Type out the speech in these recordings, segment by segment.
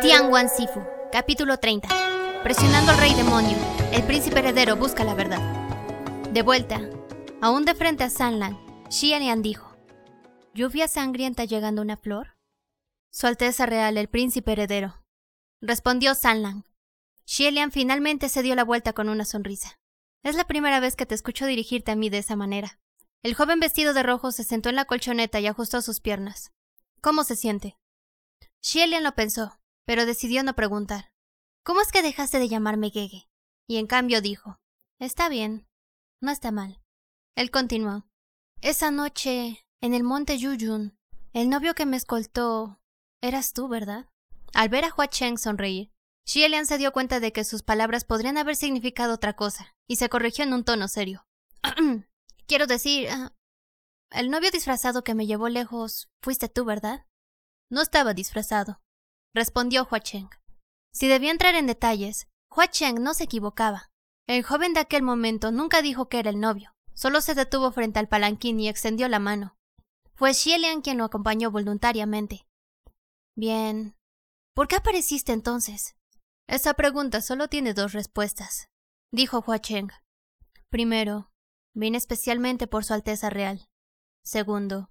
Tianguan Sifu, capítulo 30. Presionando al rey demonio, el príncipe heredero busca la verdad. De vuelta, aún de frente a Sanlan, Xianlian dijo: ¿Lluvia sangrienta llegando una flor? Su Alteza Real, el príncipe heredero. Respondió Sanlan. Xielian finalmente se dio la vuelta con una sonrisa. Es la primera vez que te escucho dirigirte a mí de esa manera. El joven vestido de rojo se sentó en la colchoneta y ajustó sus piernas. ¿Cómo se siente? Xielian lo pensó pero decidió no preguntar. ¿Cómo es que dejaste de llamarme Gege? Y en cambio dijo, Está bien, no está mal. Él continuó, Esa noche, en el monte Yuyun, el novio que me escoltó, eras tú, ¿verdad? Al ver a Hua Cheng sonreír, Xielian se dio cuenta de que sus palabras podrían haber significado otra cosa, y se corrigió en un tono serio. Quiero decir, ah, el novio disfrazado que me llevó lejos fuiste tú, ¿verdad? No estaba disfrazado, respondió Hua Cheng. Si debía entrar en detalles, Hua Cheng no se equivocaba. El joven de aquel momento nunca dijo que era el novio, solo se detuvo frente al palanquín y extendió la mano. Fue Xielian quien lo acompañó voluntariamente. Bien. ¿Por qué apareciste entonces? Esa pregunta solo tiene dos respuestas, dijo Hua Cheng. Primero, vine especialmente por Su Alteza Real. Segundo,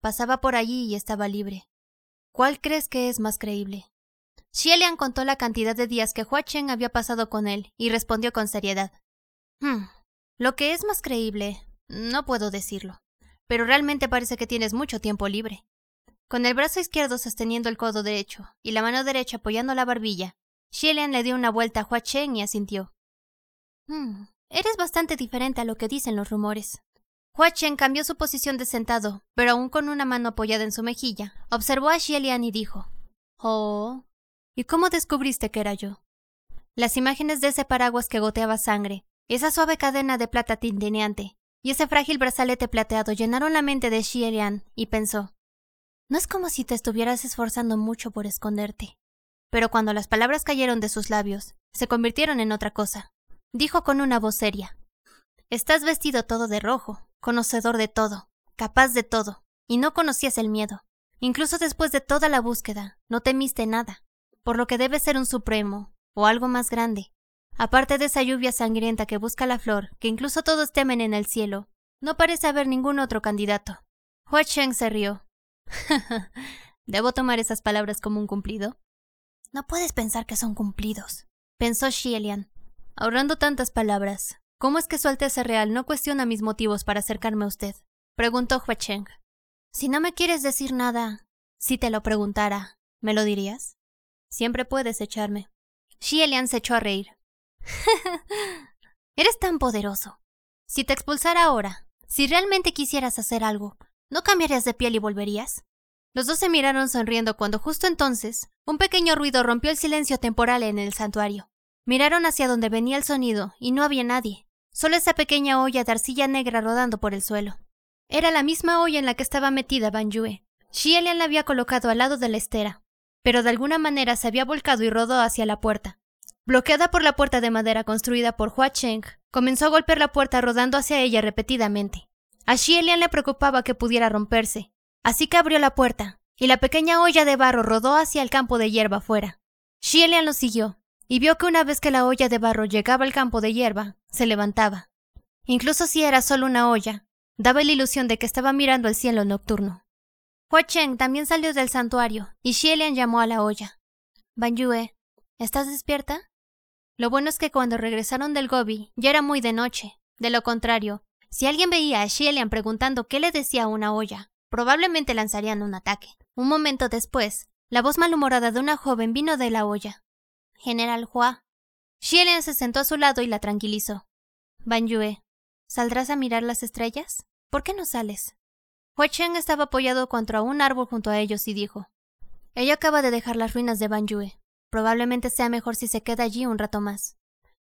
pasaba por allí y estaba libre. ¿Cuál crees que es más creíble? Xielian contó la cantidad de días que Hua Cheng había pasado con él y respondió con seriedad. Hmm, lo que es más creíble, no puedo decirlo, pero realmente parece que tienes mucho tiempo libre. Con el brazo izquierdo sosteniendo el codo derecho y la mano derecha apoyando la barbilla, Xielian le dio una vuelta a Hua Cheng y asintió. Hmm, eres bastante diferente a lo que dicen los rumores. Hua Chen cambió su posición de sentado, pero aún con una mano apoyada en su mejilla, observó a Xielian y dijo: Oh, ¿y cómo descubriste que era yo? Las imágenes de ese paraguas que goteaba sangre, esa suave cadena de plata tintineante y ese frágil brazalete plateado llenaron la mente de Xielian y pensó: No es como si te estuvieras esforzando mucho por esconderte. Pero cuando las palabras cayeron de sus labios, se convirtieron en otra cosa. Dijo con una voz seria: Estás vestido todo de rojo, conocedor de todo, capaz de todo, y no conocías el miedo. Incluso después de toda la búsqueda, no temiste nada, por lo que debes ser un supremo, o algo más grande. Aparte de esa lluvia sangrienta que busca la flor, que incluso todos temen en el cielo, no parece haber ningún otro candidato. Hua Cheng se rió. ¿Debo tomar esas palabras como un cumplido? No puedes pensar que son cumplidos, pensó Xielian. Ahorrando tantas palabras, ¿Cómo es que Su Alteza Real no cuestiona mis motivos para acercarme a usted? preguntó Hua Cheng. Si no me quieres decir nada, si te lo preguntara, ¿me lo dirías? Siempre puedes echarme. Xielian se echó a reír. Eres tan poderoso. Si te expulsara ahora, si realmente quisieras hacer algo, ¿no cambiarías de piel y volverías? Los dos se miraron sonriendo cuando justo entonces un pequeño ruido rompió el silencio temporal en el santuario. Miraron hacia donde venía el sonido y no había nadie. Solo esa pequeña olla de arcilla negra rodando por el suelo. Era la misma olla en la que estaba metida Ban Yue. Xielian la había colocado al lado de la estera, pero de alguna manera se había volcado y rodó hacia la puerta. Bloqueada por la puerta de madera construida por Hua Cheng, comenzó a golpear la puerta rodando hacia ella repetidamente. A Xielian le preocupaba que pudiera romperse, así que abrió la puerta, y la pequeña olla de barro rodó hacia el campo de hierba afuera. Xielian lo siguió, y vio que una vez que la olla de barro llegaba al campo de hierba, se levantaba. Incluso si era solo una olla, daba la ilusión de que estaba mirando el cielo nocturno. Hua Cheng también salió del santuario y Xielian llamó a la olla. Ban Yue, ¿estás despierta? Lo bueno es que cuando regresaron del Gobi ya era muy de noche. De lo contrario, si alguien veía a Xielian preguntando qué le decía a una olla, probablemente lanzarían un ataque. Un momento después, la voz malhumorada de una joven vino de la olla. General Hua, Xielian se sentó a su lado y la tranquilizó. Ban Yue, ¿saldrás a mirar las estrellas? ¿Por qué no sales? Hua Cheng estaba apoyado contra un árbol junto a ellos y dijo: Ella acaba de dejar las ruinas de Ban Yue. Probablemente sea mejor si se queda allí un rato más.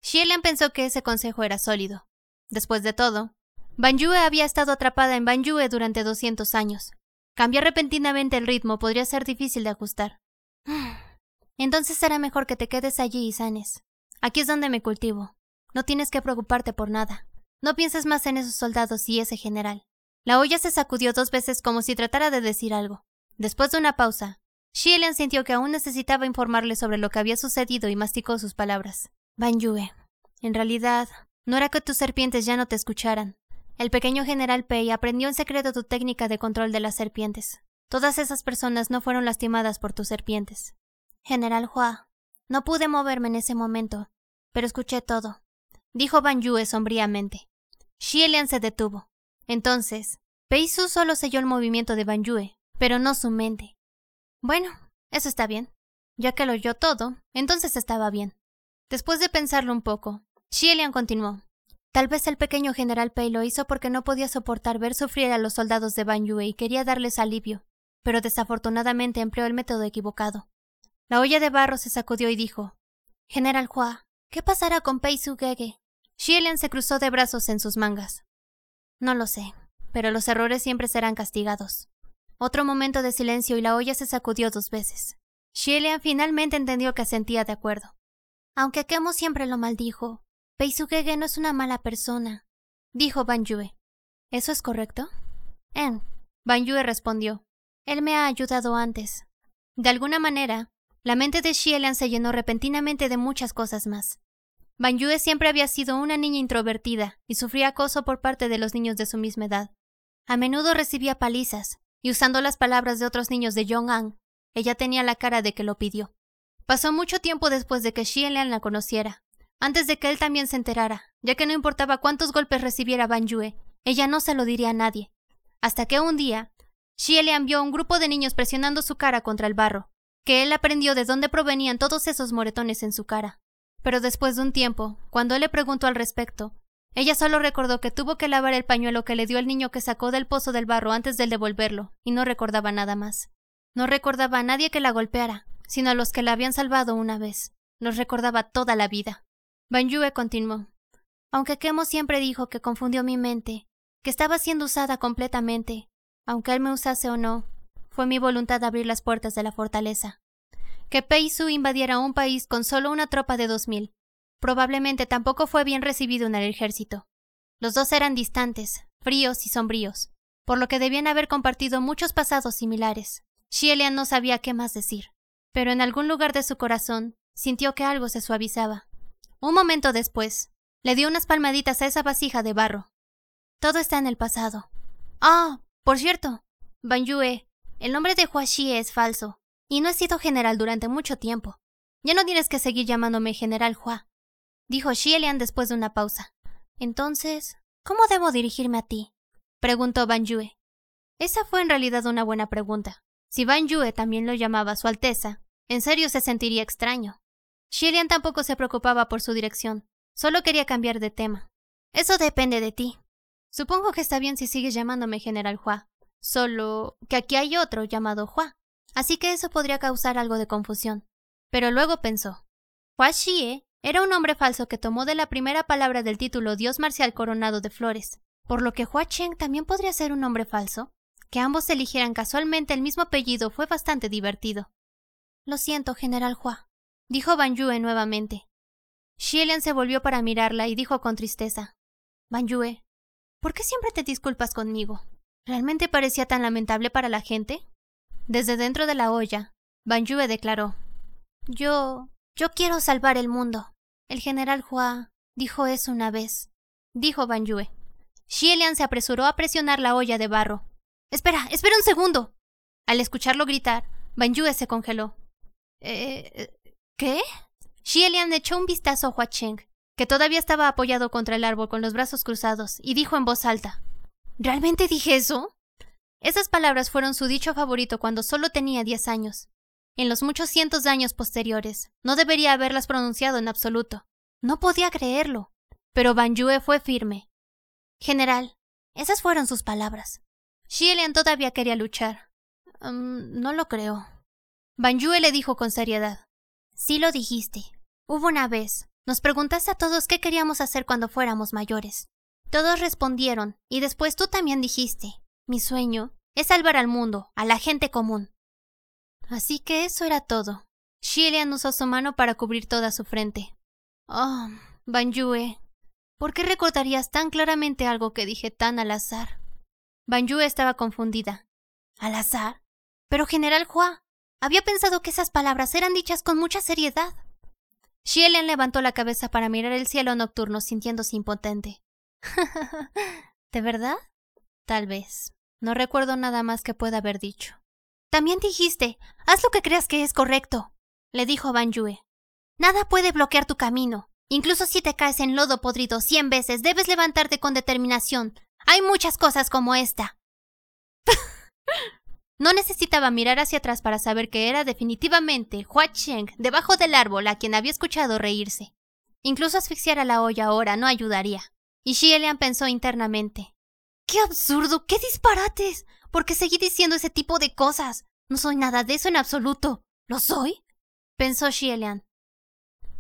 Xielian pensó que ese consejo era sólido. Después de todo, Ban Yue había estado atrapada en Ban Yue durante 200 años. Cambiar repentinamente el ritmo podría ser difícil de ajustar. Entonces será mejor que te quedes allí y sanes. Aquí es donde me cultivo. No tienes que preocuparte por nada. No pienses más en esos soldados y ese general. La olla se sacudió dos veces como si tratara de decir algo. Después de una pausa, Xielian sintió que aún necesitaba informarle sobre lo que había sucedido y masticó sus palabras. Ban Yue, en realidad, no era que tus serpientes ya no te escucharan. El pequeño general Pei aprendió en secreto tu técnica de control de las serpientes. Todas esas personas no fueron lastimadas por tus serpientes. General Hua, no pude moverme en ese momento, pero escuché todo, dijo Ban Yue sombríamente. Xielian se detuvo. Entonces, Pei Su solo selló el movimiento de Ban Yue, pero no su mente. Bueno, eso está bien. Ya que lo oyó todo, entonces estaba bien. Después de pensarlo un poco, Xielian continuó. Tal vez el pequeño general Pei lo hizo porque no podía soportar ver sufrir a los soldados de Ban Yue y quería darles alivio, pero desafortunadamente empleó el método equivocado. La olla de barro se sacudió y dijo: General Hua, ¿qué pasará con Pei Su Gege? Xielian se cruzó de brazos en sus mangas. No lo sé, pero los errores siempre serán castigados. Otro momento de silencio y la olla se sacudió dos veces. Xielian finalmente entendió que sentía de acuerdo. Aunque Kemo siempre lo maldijo, Peisugege no es una mala persona, dijo Ban Yue. ¿Eso es correcto? En. Ban Yue respondió. Él me ha ayudado antes. De alguna manera, la mente de Xielian se llenó repentinamente de muchas cosas más. Ban Yue siempre había sido una niña introvertida y sufría acoso por parte de los niños de su misma edad. A menudo recibía palizas, y usando las palabras de otros niños de Yong-An, ella tenía la cara de que lo pidió. Pasó mucho tiempo después de que Xielian la conociera, antes de que él también se enterara, ya que no importaba cuántos golpes recibiera Ban Yue, ella no se lo diría a nadie. Hasta que un día, Xielian vio a un grupo de niños presionando su cara contra el barro, que él aprendió de dónde provenían todos esos moretones en su cara. Pero después de un tiempo, cuando él le preguntó al respecto, ella solo recordó que tuvo que lavar el pañuelo que le dio el niño que sacó del pozo del barro antes de devolverlo, y no recordaba nada más. No recordaba a nadie que la golpeara, sino a los que la habían salvado una vez. Los recordaba toda la vida. Yue continuó. Aunque Kemo siempre dijo que confundió mi mente, que estaba siendo usada completamente, aunque él me usase o no, fue mi voluntad abrir las puertas de la fortaleza. Que Pei Su invadiera un país con solo una tropa de dos mil, Probablemente tampoco fue bien recibido en el ejército. Los dos eran distantes, fríos y sombríos, por lo que debían haber compartido muchos pasados similares. Xielian no sabía qué más decir, pero en algún lugar de su corazón sintió que algo se suavizaba. Un momento después, le dio unas palmaditas a esa vasija de barro. Todo está en el pasado. Ah, por cierto, Ban Yue, el nombre de Hua Xie es falso, y no he sido general durante mucho tiempo. Ya no tienes que seguir llamándome General Hua dijo Xielian después de una pausa. Entonces, ¿cómo debo dirigirme a ti? preguntó Ban Yue. Esa fue en realidad una buena pregunta. Si Ban Yue también lo llamaba Su Alteza, en serio se sentiría extraño. Xielian tampoco se preocupaba por su dirección, solo quería cambiar de tema. Eso depende de ti. Supongo que está bien si sigues llamándome General Hua, solo que aquí hay otro llamado Hua, así que eso podría causar algo de confusión. Pero luego pensó, Hua Xie era un nombre falso que tomó de la primera palabra del título Dios marcial coronado de flores, por lo que Hua Cheng también podría ser un nombre falso. Que ambos eligieran casualmente el mismo apellido fue bastante divertido. Lo siento, General Hua, dijo Ban Yue nuevamente. Xielian se volvió para mirarla y dijo con tristeza: Ban Yue, ¿por qué siempre te disculpas conmigo? ¿Realmente parecía tan lamentable para la gente? Desde dentro de la olla, Ban Yue declaró: Yo. yo quiero salvar el mundo. El general Hua dijo eso una vez, dijo Ban Yue. Xielian se apresuró a presionar la olla de barro. Espera, espera un segundo. Al escucharlo gritar, Ban Yue se congeló. ¿Eh? ¿Qué? Xielian echó un vistazo a Hua Cheng, que todavía estaba apoyado contra el árbol con los brazos cruzados, y dijo en voz alta: ¿Realmente dije eso? Esas palabras fueron su dicho favorito cuando solo tenía diez años. En los muchos cientos de años posteriores, no debería haberlas pronunciado en absoluto. No podía creerlo. Pero Ban Yue fue firme. General, esas fueron sus palabras. Xielian todavía quería luchar. Mm, no lo creo. Ban Yue le dijo con seriedad. Sí lo dijiste. Hubo una vez. Nos preguntaste a todos qué queríamos hacer cuando fuéramos mayores. Todos respondieron, y después tú también dijiste. Mi sueño es salvar al mundo, a la gente común. Así que eso era todo. Xielian usó su mano para cubrir toda su frente. Oh, Yue, ¿por qué recordarías tan claramente algo que dije tan al azar? Yue estaba confundida. ¿Al azar? Pero General Hua, Había pensado que esas palabras eran dichas con mucha seriedad. Shielian levantó la cabeza para mirar el cielo nocturno sintiéndose impotente. ¿De verdad? Tal vez. No recuerdo nada más que pueda haber dicho. También dijiste, haz lo que creas que es correcto, le dijo Ban Yue. Nada puede bloquear tu camino. Incluso si te caes en lodo podrido cien veces, debes levantarte con determinación. Hay muchas cosas como esta. no necesitaba mirar hacia atrás para saber que era definitivamente Hua Cheng debajo del árbol a quien había escuchado reírse. Incluso asfixiar a la olla ahora no ayudaría. Y Xielian pensó internamente. ¡Qué absurdo! ¡Qué disparates! ¿Por qué seguí diciendo ese tipo de cosas? No soy nada de eso en absoluto. ¿Lo soy? pensó Xielian.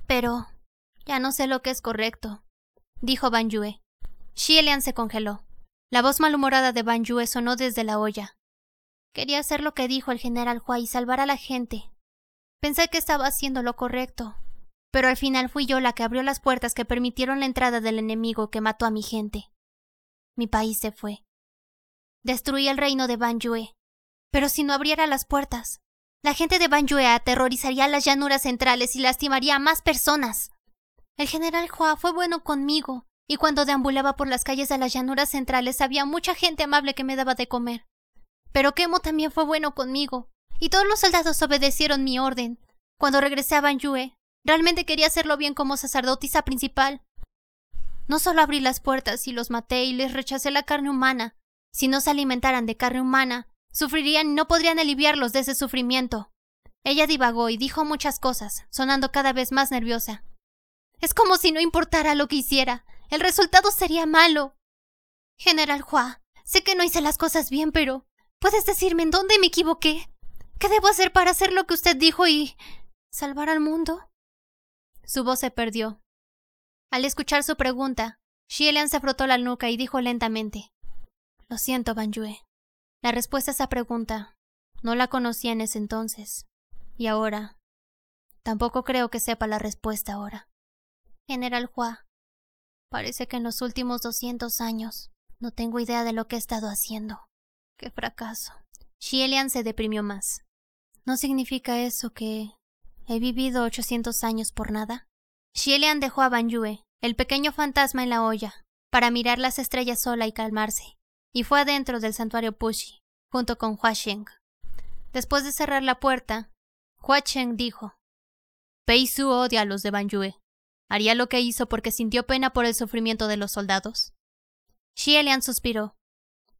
Pero ya no sé lo que es correcto, dijo Ban Yue. Xielian se congeló. La voz malhumorada de Ban Yue sonó desde la olla. Quería hacer lo que dijo el general Hua y salvar a la gente. Pensé que estaba haciendo lo correcto, pero al final fui yo la que abrió las puertas que permitieron la entrada del enemigo que mató a mi gente. Mi país se fue. Destruí el reino de Ban Yue. Pero si no abriera las puertas, la gente de Ban Yue aterrorizaría las llanuras centrales y lastimaría a más personas. El general Hua fue bueno conmigo, y cuando deambulaba por las calles de las llanuras centrales había mucha gente amable que me daba de comer. Pero Kemo también fue bueno conmigo, y todos los soldados obedecieron mi orden. Cuando regresé a Ban Yue, realmente quería hacerlo bien como sacerdotisa principal. No solo abrí las puertas y los maté y les rechacé la carne humana. Si no se alimentaran de carne humana, sufrirían y no podrían aliviarlos de ese sufrimiento. Ella divagó y dijo muchas cosas, sonando cada vez más nerviosa. Es como si no importara lo que hiciera. El resultado sería malo. General Hua, sé que no hice las cosas bien, pero ¿puedes decirme en dónde me equivoqué? ¿Qué debo hacer para hacer lo que usted dijo y salvar al mundo? Su voz se perdió. Al escuchar su pregunta, Xielian se frotó la nuca y dijo lentamente: Lo siento, Yue. La respuesta a esa pregunta no la conocía en ese entonces. Y ahora. Tampoco creo que sepa la respuesta ahora. General Hua, parece que en los últimos doscientos años no tengo idea de lo que he estado haciendo. ¡Qué fracaso! Xielian se deprimió más. ¿No significa eso que he vivido ochocientos años por nada? Xielian dejó a Ban Yue, el pequeño fantasma en la olla, para mirar las estrellas sola y calmarse, y fue adentro del santuario Pushi, junto con Hua Sheng. Después de cerrar la puerta, Hua Sheng dijo: Pei Su odia a los de Ban Yue. ¿Haría lo que hizo porque sintió pena por el sufrimiento de los soldados? Xielian suspiró.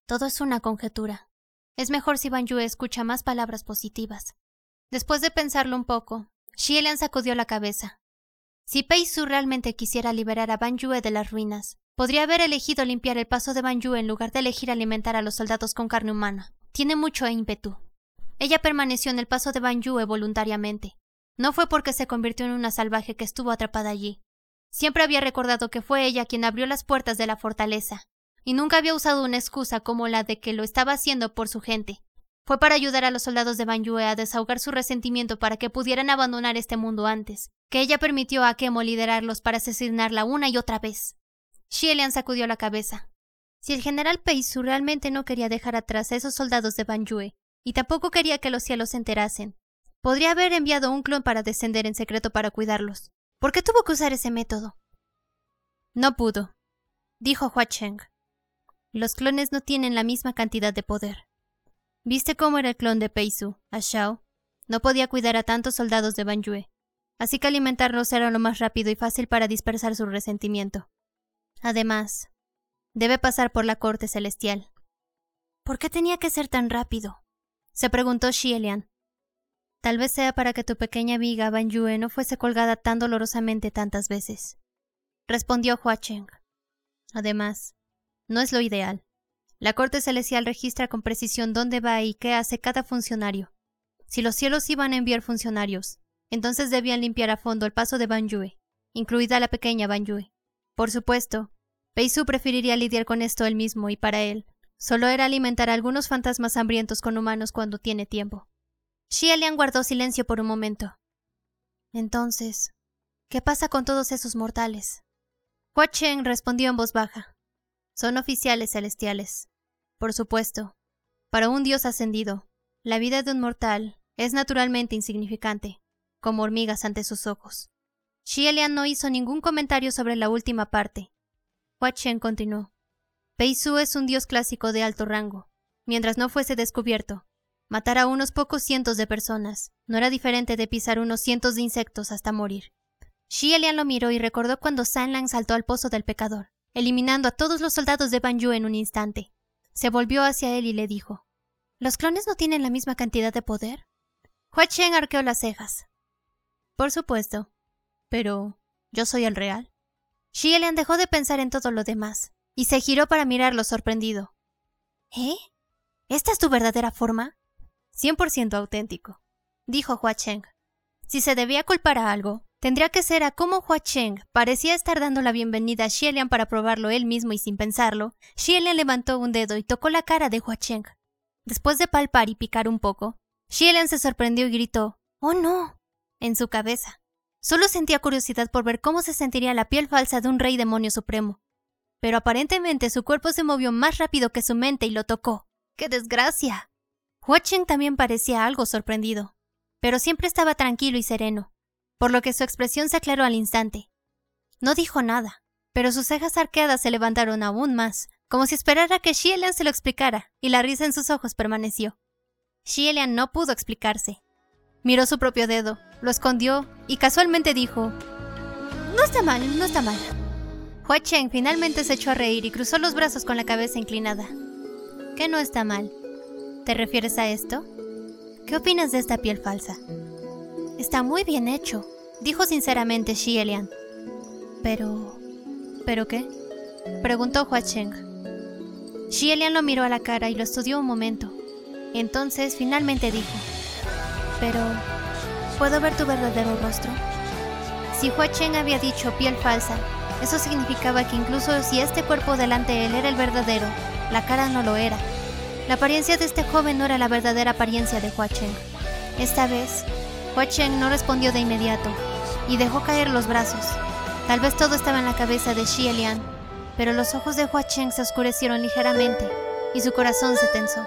Todo es una conjetura. Es mejor si Ban Yue escucha más palabras positivas. Después de pensarlo un poco, Xielian sacudió la cabeza. Si Pei Su realmente quisiera liberar a Ban Yue de las ruinas, podría haber elegido limpiar el paso de Ban Yue en lugar de elegir alimentar a los soldados con carne humana. Tiene mucho ímpetu. Ella permaneció en el paso de Ban Yue voluntariamente. No fue porque se convirtió en una salvaje que estuvo atrapada allí. Siempre había recordado que fue ella quien abrió las puertas de la fortaleza, y nunca había usado una excusa como la de que lo estaba haciendo por su gente. Fue para ayudar a los soldados de Yue a desahogar su resentimiento para que pudieran abandonar este mundo antes, que ella permitió a Kemo liderarlos para asesinarla una y otra vez. Xielian sacudió la cabeza. Si el general Peisu realmente no quería dejar atrás a esos soldados de Yue, y tampoco quería que los cielos se enterasen, Podría haber enviado un clon para descender en secreto para cuidarlos. ¿Por qué tuvo que usar ese método? No pudo, dijo Hua Cheng. Los clones no tienen la misma cantidad de poder. ¿Viste cómo era el clon de Peisu, a Shao? No podía cuidar a tantos soldados de Yue, así que alimentarlos era lo más rápido y fácil para dispersar su resentimiento. Además, debe pasar por la corte celestial. ¿Por qué tenía que ser tan rápido? se preguntó Xielian. Tal vez sea para que tu pequeña viga Ban Yue no fuese colgada tan dolorosamente tantas veces. Respondió Hua Cheng. Además, no es lo ideal. La Corte Celestial registra con precisión dónde va y qué hace cada funcionario. Si los cielos iban a enviar funcionarios, entonces debían limpiar a fondo el paso de Ban Yue, incluida la pequeña Ban Yue. Por supuesto, Peisu preferiría lidiar con esto él mismo y para él, solo era alimentar a algunos fantasmas hambrientos con humanos cuando tiene tiempo. Xielian guardó silencio por un momento. Entonces, ¿qué pasa con todos esos mortales? Hua Cheng respondió en voz baja. Son oficiales celestiales. Por supuesto. Para un dios ascendido, la vida de un mortal es naturalmente insignificante, como hormigas ante sus ojos. Xielian no hizo ningún comentario sobre la última parte. Hua Chen continuó. Su es un dios clásico de alto rango. Mientras no fuese descubierto, matar a unos pocos cientos de personas no era diferente de pisar unos cientos de insectos hasta morir. Xielian lo miró y recordó cuando Sanlang saltó al pozo del pecador, eliminando a todos los soldados de Ban Yu en un instante. Se volvió hacia él y le dijo: ¿Los clones no tienen la misma cantidad de poder? Hua Chen arqueó las cejas. Por supuesto. Pero, ¿yo soy el real? Xielian dejó de pensar en todo lo demás y se giró para mirarlo sorprendido. ¿Eh? ¿Esta es tu verdadera forma? Cien por ciento auténtico, dijo Hua Cheng. Si se debía culpar a algo, tendría que ser a cómo Hua Cheng parecía estar dando la bienvenida a Xielian para probarlo él mismo y sin pensarlo. Xielian levantó un dedo y tocó la cara de Hua Cheng. Después de palpar y picar un poco, Xielian se sorprendió y gritó ¡Oh no! en su cabeza. Solo sentía curiosidad por ver cómo se sentiría la piel falsa de un rey demonio supremo. Pero aparentemente su cuerpo se movió más rápido que su mente y lo tocó. ¡Qué desgracia! Hua Cheng también parecía algo sorprendido, pero siempre estaba tranquilo y sereno, por lo que su expresión se aclaró al instante. No dijo nada, pero sus cejas arqueadas se levantaron aún más, como si esperara que Xielian se lo explicara, y la risa en sus ojos permaneció. Xielian no pudo explicarse. Miró su propio dedo, lo escondió y casualmente dijo: No está mal, no está mal. Hua Cheng finalmente se echó a reír y cruzó los brazos con la cabeza inclinada. ¿Qué no está mal? ¿Te refieres a esto? ¿Qué opinas de esta piel falsa? Está muy bien hecho, dijo sinceramente Xielian. Pero... ¿pero qué? Preguntó Hua Cheng. Xielian lo miró a la cara y lo estudió un momento. Entonces finalmente dijo, pero, ¿puedo ver tu verdadero rostro? Si Hua Chen había dicho piel falsa, eso significaba que incluso si este cuerpo delante de él era el verdadero, la cara no lo era. La apariencia de este joven no era la verdadera apariencia de Hua Chen. Esta vez, Hua Chen no respondió de inmediato y dejó caer los brazos. Tal vez todo estaba en la cabeza de Xie pero los ojos de Hua Cheng se oscurecieron ligeramente y su corazón se tensó.